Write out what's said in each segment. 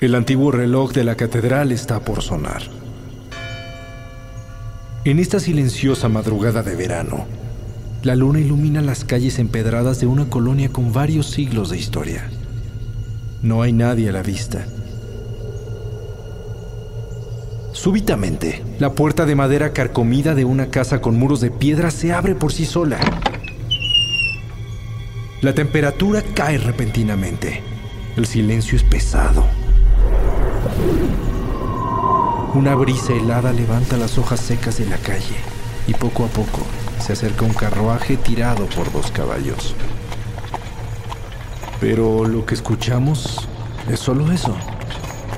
El antiguo reloj de la catedral está por sonar. En esta silenciosa madrugada de verano, la luna ilumina las calles empedradas de una colonia con varios siglos de historia. No hay nadie a la vista. Súbitamente, la puerta de madera carcomida de una casa con muros de piedra se abre por sí sola. La temperatura cae repentinamente. El silencio es pesado. Una brisa helada levanta las hojas secas de la calle y poco a poco se acerca un carruaje tirado por dos caballos. Pero lo que escuchamos es solo eso,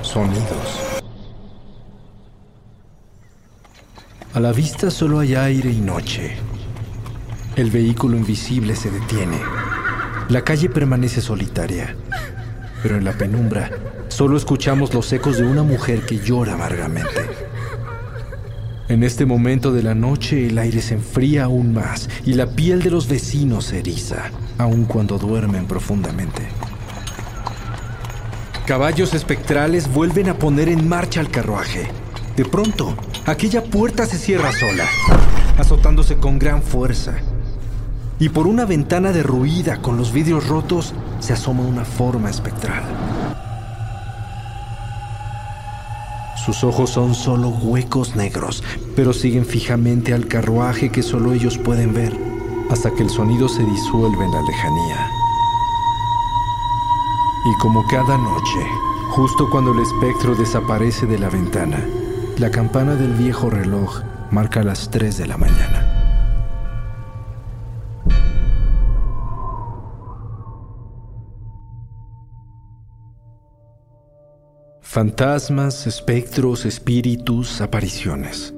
sonidos. A la vista solo hay aire y noche. El vehículo invisible se detiene. La calle permanece solitaria, pero en la penumbra solo escuchamos los ecos de una mujer que llora amargamente. En este momento de la noche el aire se enfría aún más y la piel de los vecinos se eriza, aun cuando duermen profundamente. Caballos espectrales vuelven a poner en marcha el carruaje. De pronto, aquella puerta se cierra sola, azotándose con gran fuerza. Y por una ventana derruida con los vidrios rotos se asoma una forma espectral. Sus ojos son solo huecos negros, pero siguen fijamente al carruaje que solo ellos pueden ver, hasta que el sonido se disuelve en la lejanía. Y como cada noche, justo cuando el espectro desaparece de la ventana, la campana del viejo reloj marca las 3 de la mañana. Fantasmas, espectros, espíritus, apariciones.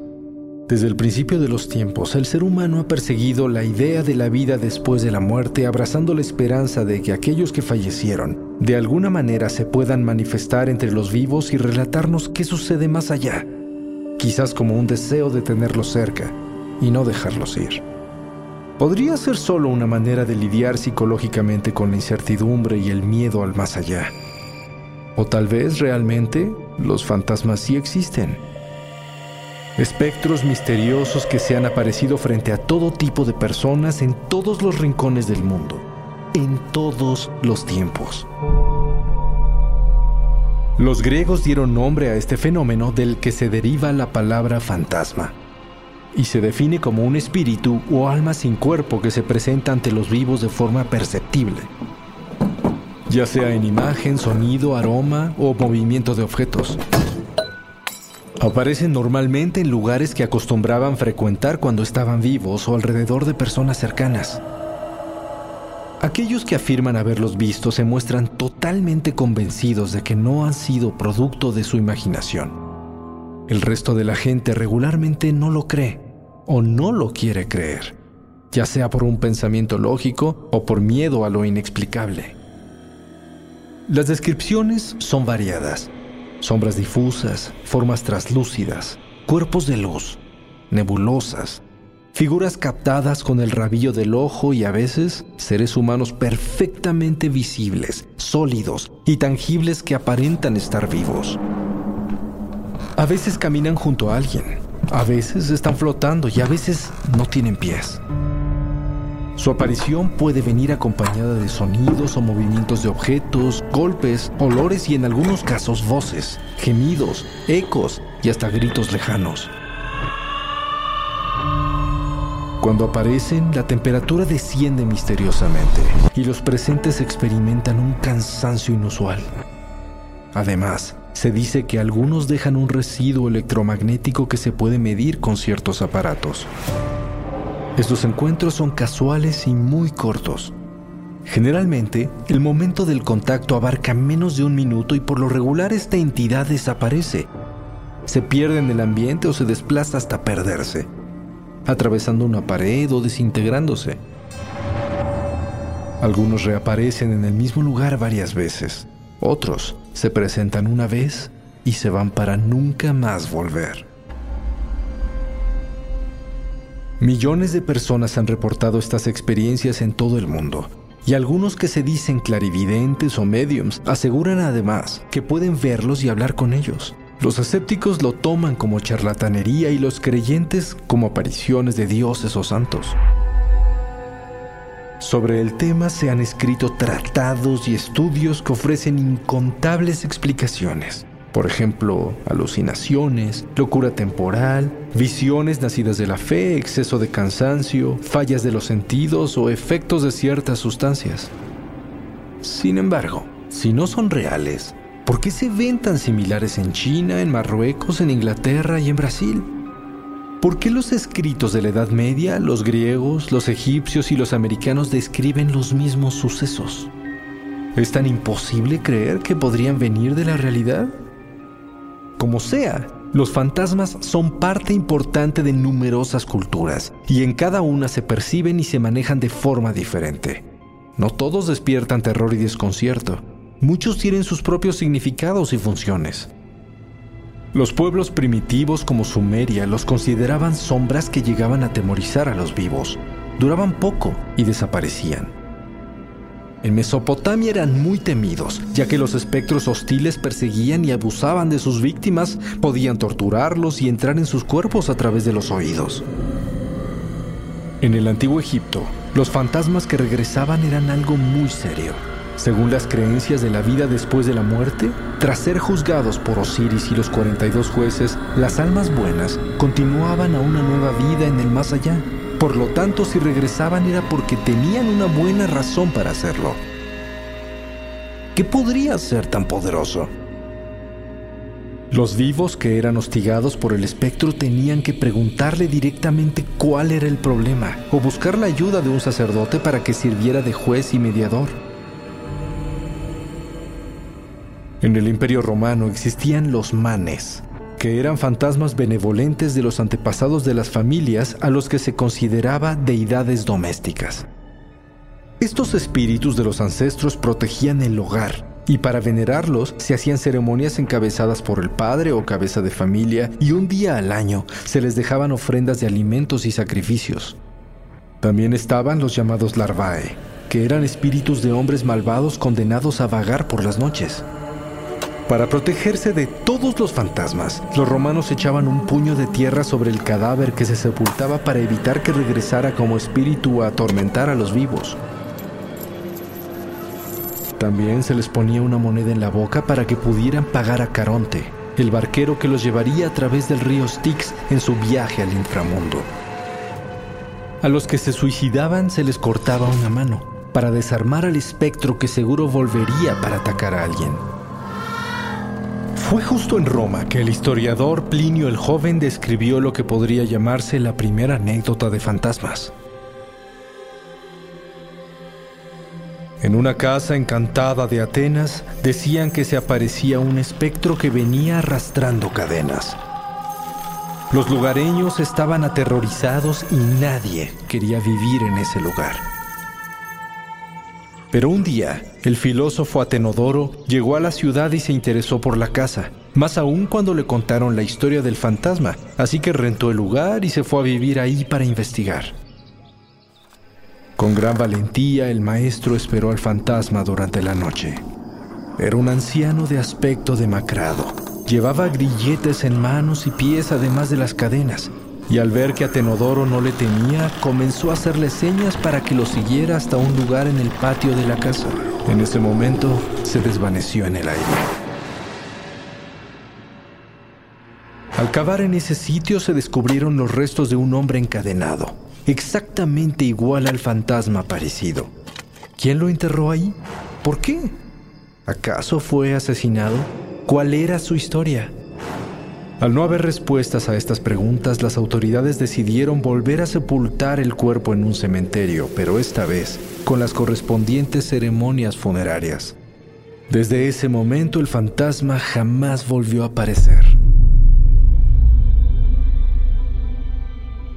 Desde el principio de los tiempos, el ser humano ha perseguido la idea de la vida después de la muerte, abrazando la esperanza de que aquellos que fallecieron de alguna manera se puedan manifestar entre los vivos y relatarnos qué sucede más allá, quizás como un deseo de tenerlos cerca y no dejarlos ir. Podría ser solo una manera de lidiar psicológicamente con la incertidumbre y el miedo al más allá. O tal vez realmente los fantasmas sí existen. Espectros misteriosos que se han aparecido frente a todo tipo de personas en todos los rincones del mundo, en todos los tiempos. Los griegos dieron nombre a este fenómeno del que se deriva la palabra fantasma, y se define como un espíritu o alma sin cuerpo que se presenta ante los vivos de forma perceptible ya sea en imagen, sonido, aroma o movimiento de objetos. Aparecen normalmente en lugares que acostumbraban frecuentar cuando estaban vivos o alrededor de personas cercanas. Aquellos que afirman haberlos visto se muestran totalmente convencidos de que no han sido producto de su imaginación. El resto de la gente regularmente no lo cree o no lo quiere creer, ya sea por un pensamiento lógico o por miedo a lo inexplicable. Las descripciones son variadas. Sombras difusas, formas traslúcidas, cuerpos de luz, nebulosas, figuras captadas con el rabillo del ojo y a veces seres humanos perfectamente visibles, sólidos y tangibles que aparentan estar vivos. A veces caminan junto a alguien, a veces están flotando y a veces no tienen pies. Su aparición puede venir acompañada de sonidos o movimientos de objetos, golpes, olores y en algunos casos voces, gemidos, ecos y hasta gritos lejanos. Cuando aparecen, la temperatura desciende misteriosamente y los presentes experimentan un cansancio inusual. Además, se dice que algunos dejan un residuo electromagnético que se puede medir con ciertos aparatos. Estos encuentros son casuales y muy cortos. Generalmente, el momento del contacto abarca menos de un minuto y por lo regular esta entidad desaparece. Se pierde en el ambiente o se desplaza hasta perderse, atravesando una pared o desintegrándose. Algunos reaparecen en el mismo lugar varias veces. Otros se presentan una vez y se van para nunca más volver. Millones de personas han reportado estas experiencias en todo el mundo, y algunos que se dicen clarividentes o mediums aseguran además que pueden verlos y hablar con ellos. Los escépticos lo toman como charlatanería y los creyentes como apariciones de dioses o santos. Sobre el tema se han escrito tratados y estudios que ofrecen incontables explicaciones por ejemplo, alucinaciones, locura temporal, visiones nacidas de la fe, exceso de cansancio, fallas de los sentidos o efectos de ciertas sustancias. Sin embargo, si no son reales, ¿por qué se ven tan similares en China, en Marruecos, en Inglaterra y en Brasil? ¿Por qué los escritos de la Edad Media, los griegos, los egipcios y los americanos describen los mismos sucesos? ¿Es tan imposible creer que podrían venir de la realidad? Como sea, los fantasmas son parte importante de numerosas culturas y en cada una se perciben y se manejan de forma diferente. No todos despiertan terror y desconcierto. Muchos tienen sus propios significados y funciones. Los pueblos primitivos como Sumeria los consideraban sombras que llegaban a atemorizar a los vivos. Duraban poco y desaparecían. En Mesopotamia eran muy temidos, ya que los espectros hostiles perseguían y abusaban de sus víctimas, podían torturarlos y entrar en sus cuerpos a través de los oídos. En el antiguo Egipto, los fantasmas que regresaban eran algo muy serio. Según las creencias de la vida después de la muerte, tras ser juzgados por Osiris y los 42 jueces, las almas buenas continuaban a una nueva vida en el más allá. Por lo tanto, si regresaban era porque tenían una buena razón para hacerlo. ¿Qué podría ser tan poderoso? Los vivos que eran hostigados por el espectro tenían que preguntarle directamente cuál era el problema o buscar la ayuda de un sacerdote para que sirviera de juez y mediador. En el Imperio Romano existían los manes, que eran fantasmas benevolentes de los antepasados de las familias a los que se consideraba deidades domésticas. Estos espíritus de los ancestros protegían el hogar y para venerarlos se hacían ceremonias encabezadas por el padre o cabeza de familia y un día al año se les dejaban ofrendas de alimentos y sacrificios. También estaban los llamados larvae, que eran espíritus de hombres malvados condenados a vagar por las noches. Para protegerse de todos los fantasmas, los romanos echaban un puño de tierra sobre el cadáver que se sepultaba para evitar que regresara como espíritu a atormentar a los vivos. También se les ponía una moneda en la boca para que pudieran pagar a Caronte, el barquero que los llevaría a través del río Styx en su viaje al inframundo. A los que se suicidaban se les cortaba una mano para desarmar al espectro que seguro volvería para atacar a alguien. Fue justo en Roma que el historiador Plinio el Joven describió lo que podría llamarse la primera anécdota de fantasmas. En una casa encantada de Atenas decían que se aparecía un espectro que venía arrastrando cadenas. Los lugareños estaban aterrorizados y nadie quería vivir en ese lugar. Pero un día, el filósofo Atenodoro llegó a la ciudad y se interesó por la casa, más aún cuando le contaron la historia del fantasma, así que rentó el lugar y se fue a vivir ahí para investigar. Con gran valentía, el maestro esperó al fantasma durante la noche. Era un anciano de aspecto demacrado. Llevaba grilletes en manos y pies además de las cadenas, y al ver que Atenodoro no le temía, comenzó a hacerle señas para que lo siguiera hasta un lugar en el patio de la casa. En ese momento se desvaneció en el aire. Al cavar en ese sitio se descubrieron los restos de un hombre encadenado, exactamente igual al fantasma aparecido. ¿Quién lo enterró ahí? ¿Por qué? ¿Acaso fue asesinado? ¿Cuál era su historia? Al no haber respuestas a estas preguntas, las autoridades decidieron volver a sepultar el cuerpo en un cementerio, pero esta vez con las correspondientes ceremonias funerarias. Desde ese momento el fantasma jamás volvió a aparecer.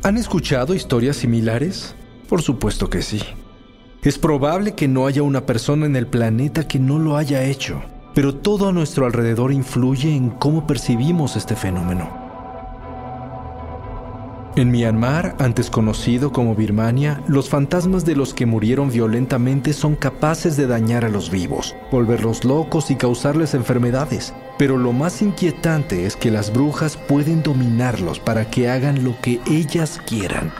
¿Han escuchado historias similares? Por supuesto que sí. Es probable que no haya una persona en el planeta que no lo haya hecho pero todo a nuestro alrededor influye en cómo percibimos este fenómeno. En Myanmar, antes conocido como Birmania, los fantasmas de los que murieron violentamente son capaces de dañar a los vivos, volverlos locos y causarles enfermedades. Pero lo más inquietante es que las brujas pueden dominarlos para que hagan lo que ellas quieran.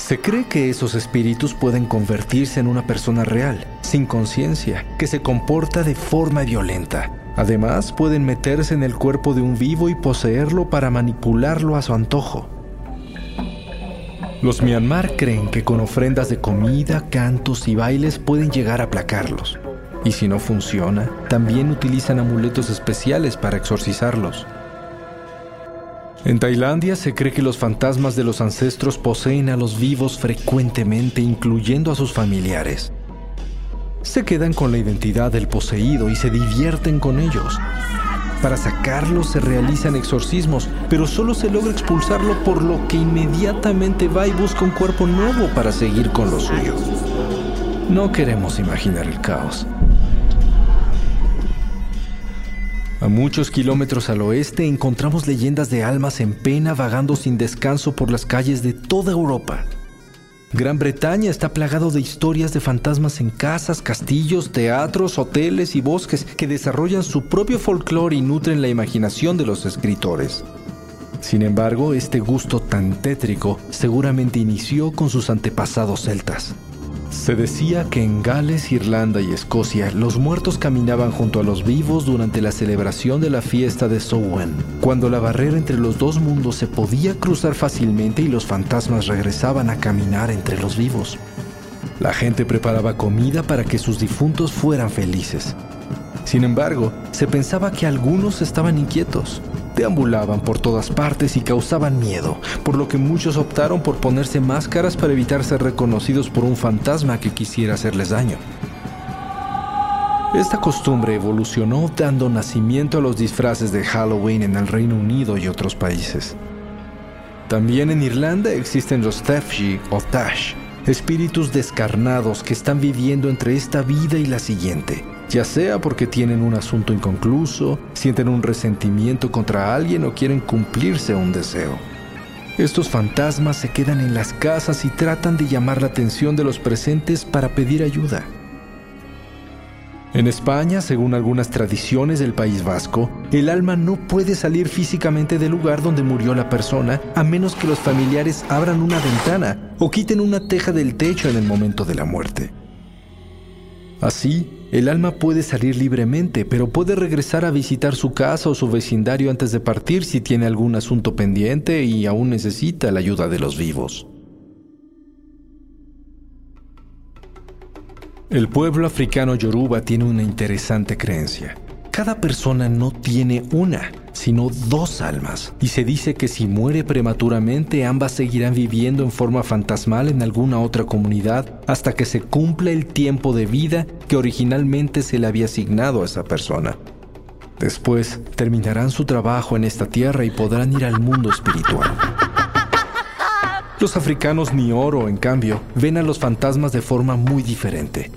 Se cree que esos espíritus pueden convertirse en una persona real, sin conciencia, que se comporta de forma violenta. Además, pueden meterse en el cuerpo de un vivo y poseerlo para manipularlo a su antojo. Los Myanmar creen que con ofrendas de comida, cantos y bailes pueden llegar a aplacarlos. Y si no funciona, también utilizan amuletos especiales para exorcizarlos. En Tailandia se cree que los fantasmas de los ancestros poseen a los vivos frecuentemente, incluyendo a sus familiares. Se quedan con la identidad del poseído y se divierten con ellos. Para sacarlos se realizan exorcismos, pero solo se logra expulsarlo por lo que inmediatamente va y busca un cuerpo nuevo para seguir con lo suyo. No queremos imaginar el caos. A muchos kilómetros al oeste encontramos leyendas de almas en pena vagando sin descanso por las calles de toda Europa. Gran Bretaña está plagado de historias de fantasmas en casas, castillos, teatros, hoteles y bosques que desarrollan su propio folclore y nutren la imaginación de los escritores. Sin embargo, este gusto tan tétrico seguramente inició con sus antepasados celtas. Se decía que en Gales, Irlanda y Escocia los muertos caminaban junto a los vivos durante la celebración de la fiesta de Samhain, cuando la barrera entre los dos mundos se podía cruzar fácilmente y los fantasmas regresaban a caminar entre los vivos. La gente preparaba comida para que sus difuntos fueran felices. Sin embargo, se pensaba que algunos estaban inquietos, deambulaban por todas partes y causaban miedo, por lo que muchos optaron por ponerse máscaras para evitar ser reconocidos por un fantasma que quisiera hacerles daño. Esta costumbre evolucionó dando nacimiento a los disfraces de Halloween en el Reino Unido y otros países. También en Irlanda existen los Tefji o Tash, espíritus descarnados que están viviendo entre esta vida y la siguiente ya sea porque tienen un asunto inconcluso, sienten un resentimiento contra alguien o quieren cumplirse un deseo. Estos fantasmas se quedan en las casas y tratan de llamar la atención de los presentes para pedir ayuda. En España, según algunas tradiciones del País Vasco, el alma no puede salir físicamente del lugar donde murió la persona a menos que los familiares abran una ventana o quiten una teja del techo en el momento de la muerte. Así, el alma puede salir libremente, pero puede regresar a visitar su casa o su vecindario antes de partir si tiene algún asunto pendiente y aún necesita la ayuda de los vivos. El pueblo africano yoruba tiene una interesante creencia. Cada persona no tiene una, sino dos almas, y se dice que si muere prematuramente ambas seguirán viviendo en forma fantasmal en alguna otra comunidad hasta que se cumpla el tiempo de vida que originalmente se le había asignado a esa persona. Después terminarán su trabajo en esta tierra y podrán ir al mundo espiritual. Los africanos ni oro, en cambio, ven a los fantasmas de forma muy diferente,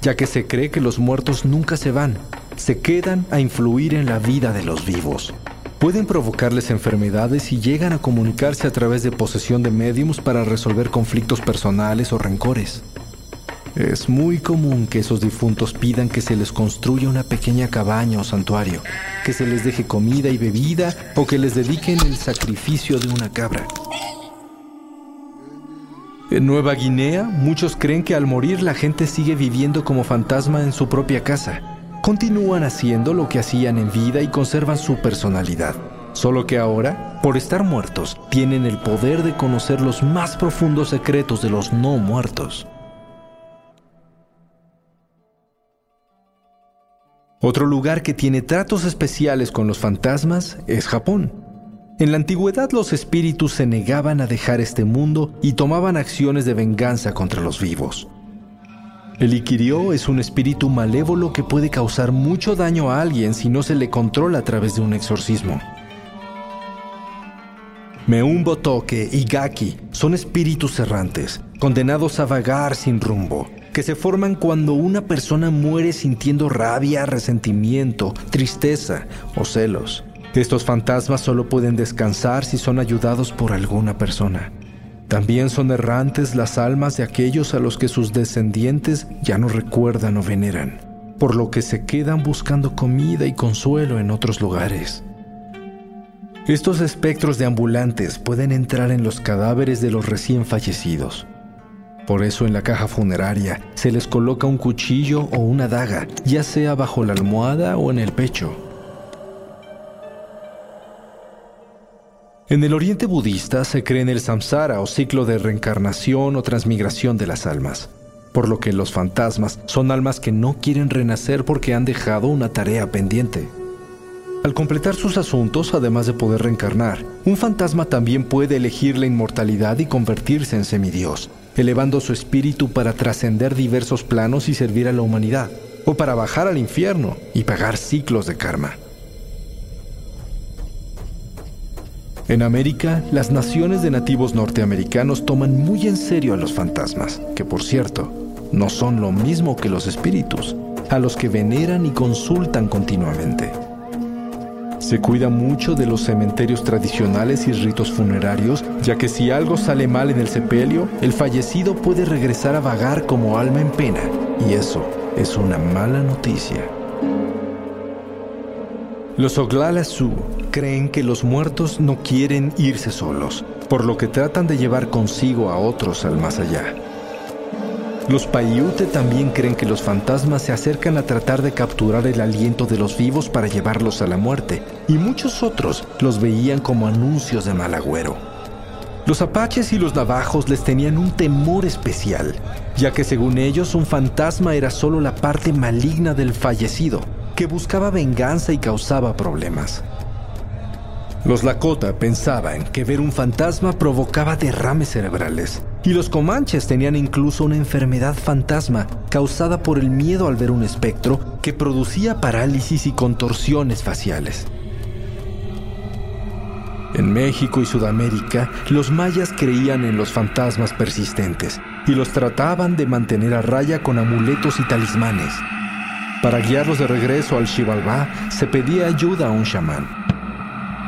ya que se cree que los muertos nunca se van, se quedan a influir en la vida de los vivos. Pueden provocarles enfermedades y llegan a comunicarse a través de posesión de médiums para resolver conflictos personales o rencores. Es muy común que esos difuntos pidan que se les construya una pequeña cabaña o santuario, que se les deje comida y bebida o que les dediquen el sacrificio de una cabra. En Nueva Guinea, muchos creen que al morir la gente sigue viviendo como fantasma en su propia casa. Continúan haciendo lo que hacían en vida y conservan su personalidad. Solo que ahora, por estar muertos, tienen el poder de conocer los más profundos secretos de los no muertos. Otro lugar que tiene tratos especiales con los fantasmas es Japón. En la antigüedad los espíritus se negaban a dejar este mundo y tomaban acciones de venganza contra los vivos. El Ikirio es un espíritu malévolo que puede causar mucho daño a alguien si no se le controla a través de un exorcismo. Meumbo Toque y Gaki son espíritus errantes, condenados a vagar sin rumbo, que se forman cuando una persona muere sintiendo rabia, resentimiento, tristeza o celos. Estos fantasmas solo pueden descansar si son ayudados por alguna persona. También son errantes las almas de aquellos a los que sus descendientes ya no recuerdan o veneran, por lo que se quedan buscando comida y consuelo en otros lugares. Estos espectros de ambulantes pueden entrar en los cadáveres de los recién fallecidos. Por eso en la caja funeraria se les coloca un cuchillo o una daga, ya sea bajo la almohada o en el pecho. En el oriente budista se cree en el samsara o ciclo de reencarnación o transmigración de las almas, por lo que los fantasmas son almas que no quieren renacer porque han dejado una tarea pendiente. Al completar sus asuntos, además de poder reencarnar, un fantasma también puede elegir la inmortalidad y convertirse en semidios, elevando su espíritu para trascender diversos planos y servir a la humanidad, o para bajar al infierno y pagar ciclos de karma. En América, las naciones de nativos norteamericanos toman muy en serio a los fantasmas, que por cierto, no son lo mismo que los espíritus, a los que veneran y consultan continuamente. Se cuida mucho de los cementerios tradicionales y ritos funerarios, ya que si algo sale mal en el sepelio, el fallecido puede regresar a vagar como alma en pena, y eso es una mala noticia. Los Oglala Sioux creen que los muertos no quieren irse solos, por lo que tratan de llevar consigo a otros al más allá. Los Paiute también creen que los fantasmas se acercan a tratar de capturar el aliento de los vivos para llevarlos a la muerte, y muchos otros los veían como anuncios de mal agüero. Los apaches y los navajos les tenían un temor especial, ya que según ellos un fantasma era solo la parte maligna del fallecido, que buscaba venganza y causaba problemas. Los Lakota pensaban que ver un fantasma provocaba derrames cerebrales, y los Comanches tenían incluso una enfermedad fantasma causada por el miedo al ver un espectro que producía parálisis y contorsiones faciales. En México y Sudamérica, los mayas creían en los fantasmas persistentes y los trataban de mantener a raya con amuletos y talismanes. Para guiarlos de regreso al Xibalbá se pedía ayuda a un chamán.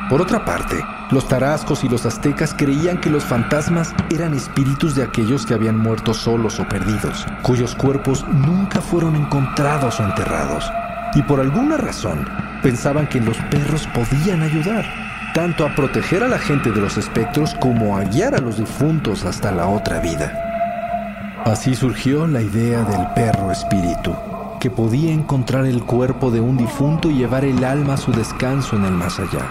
Por otra parte, los tarascos y los aztecas creían que los fantasmas eran espíritus de aquellos que habían muerto solos o perdidos, cuyos cuerpos nunca fueron encontrados o enterrados. Y por alguna razón, pensaban que los perros podían ayudar, tanto a proteger a la gente de los espectros como a guiar a los difuntos hasta la otra vida. Así surgió la idea del perro espíritu, que podía encontrar el cuerpo de un difunto y llevar el alma a su descanso en el más allá.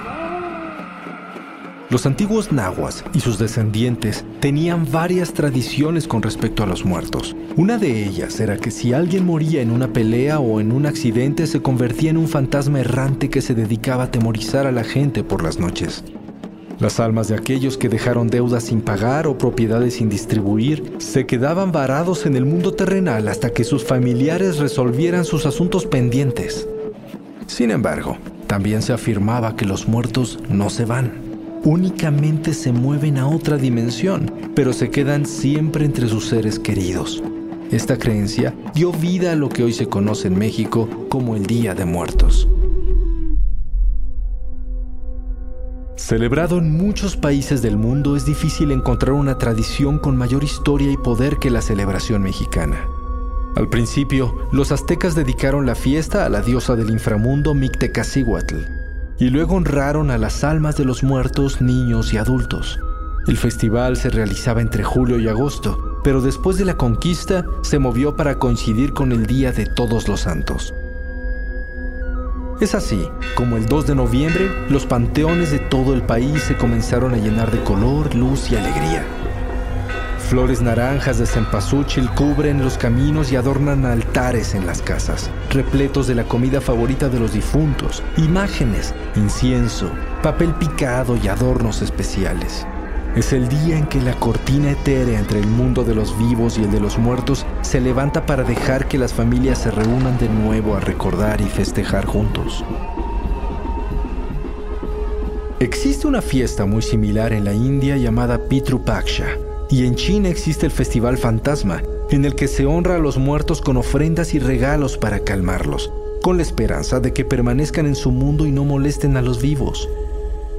Los antiguos nahuas y sus descendientes tenían varias tradiciones con respecto a los muertos. Una de ellas era que si alguien moría en una pelea o en un accidente se convertía en un fantasma errante que se dedicaba a temorizar a la gente por las noches. Las almas de aquellos que dejaron deudas sin pagar o propiedades sin distribuir se quedaban varados en el mundo terrenal hasta que sus familiares resolvieran sus asuntos pendientes. Sin embargo, también se afirmaba que los muertos no se van únicamente se mueven a otra dimensión, pero se quedan siempre entre sus seres queridos. Esta creencia dio vida a lo que hoy se conoce en México como el Día de Muertos. Celebrado en muchos países del mundo, es difícil encontrar una tradición con mayor historia y poder que la celebración mexicana. Al principio, los aztecas dedicaron la fiesta a la diosa del inframundo Mictecacihuatl y luego honraron a las almas de los muertos, niños y adultos. El festival se realizaba entre julio y agosto, pero después de la conquista se movió para coincidir con el Día de Todos los Santos. Es así, como el 2 de noviembre, los panteones de todo el país se comenzaron a llenar de color, luz y alegría. Flores naranjas de cempasúchil cubren los caminos y adornan altares en las casas, repletos de la comida favorita de los difuntos, imágenes, incienso, papel picado y adornos especiales. Es el día en que la cortina etérea entre el mundo de los vivos y el de los muertos se levanta para dejar que las familias se reúnan de nuevo a recordar y festejar juntos. Existe una fiesta muy similar en la India llamada Pitru Paksha, y en China existe el Festival Fantasma, en el que se honra a los muertos con ofrendas y regalos para calmarlos, con la esperanza de que permanezcan en su mundo y no molesten a los vivos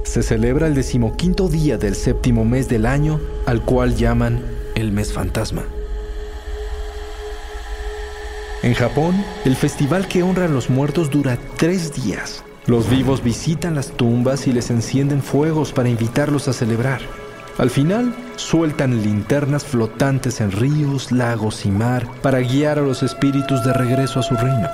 se celebra el decimoquinto día del séptimo mes del año, al cual llaman el mes fantasma. En Japón, el festival que honra a los muertos dura tres días. Los vivos visitan las tumbas y les encienden fuegos para invitarlos a celebrar. Al final, sueltan linternas flotantes en ríos, lagos y mar para guiar a los espíritus de regreso a su reino.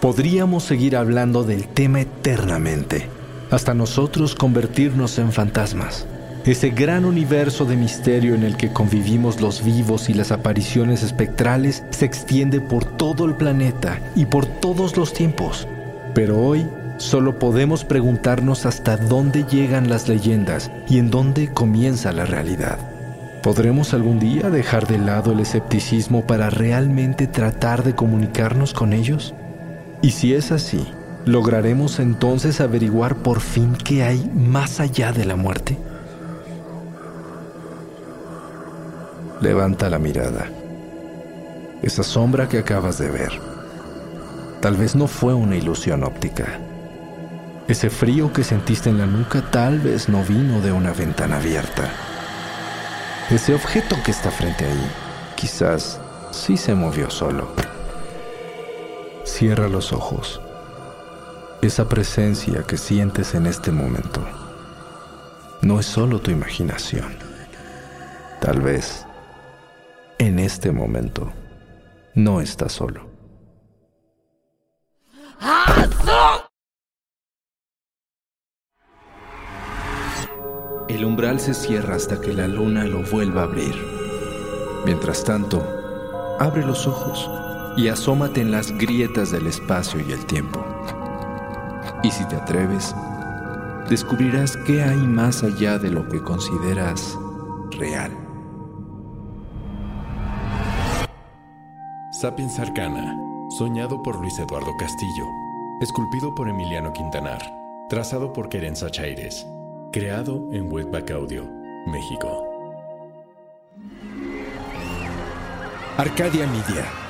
Podríamos seguir hablando del tema eternamente, hasta nosotros convertirnos en fantasmas. Ese gran universo de misterio en el que convivimos los vivos y las apariciones espectrales se extiende por todo el planeta y por todos los tiempos. Pero hoy solo podemos preguntarnos hasta dónde llegan las leyendas y en dónde comienza la realidad. ¿Podremos algún día dejar de lado el escepticismo para realmente tratar de comunicarnos con ellos? Y si es así, ¿lograremos entonces averiguar por fin qué hay más allá de la muerte? Levanta la mirada. Esa sombra que acabas de ver, tal vez no fue una ilusión óptica. Ese frío que sentiste en la nuca tal vez no vino de una ventana abierta. Ese objeto que está frente ahí, quizás sí se movió solo. Cierra los ojos. Esa presencia que sientes en este momento no es solo tu imaginación. Tal vez en este momento no estás solo. El umbral se cierra hasta que la luna lo vuelva a abrir. Mientras tanto, abre los ojos y asómate en las grietas del espacio y el tiempo. Y si te atreves, descubrirás qué hay más allá de lo que consideras real. Sapiens Arcana, soñado por Luis Eduardo Castillo, esculpido por Emiliano Quintanar, trazado por Querenza Chaires, creado en Webback Audio, México. Arcadia Media.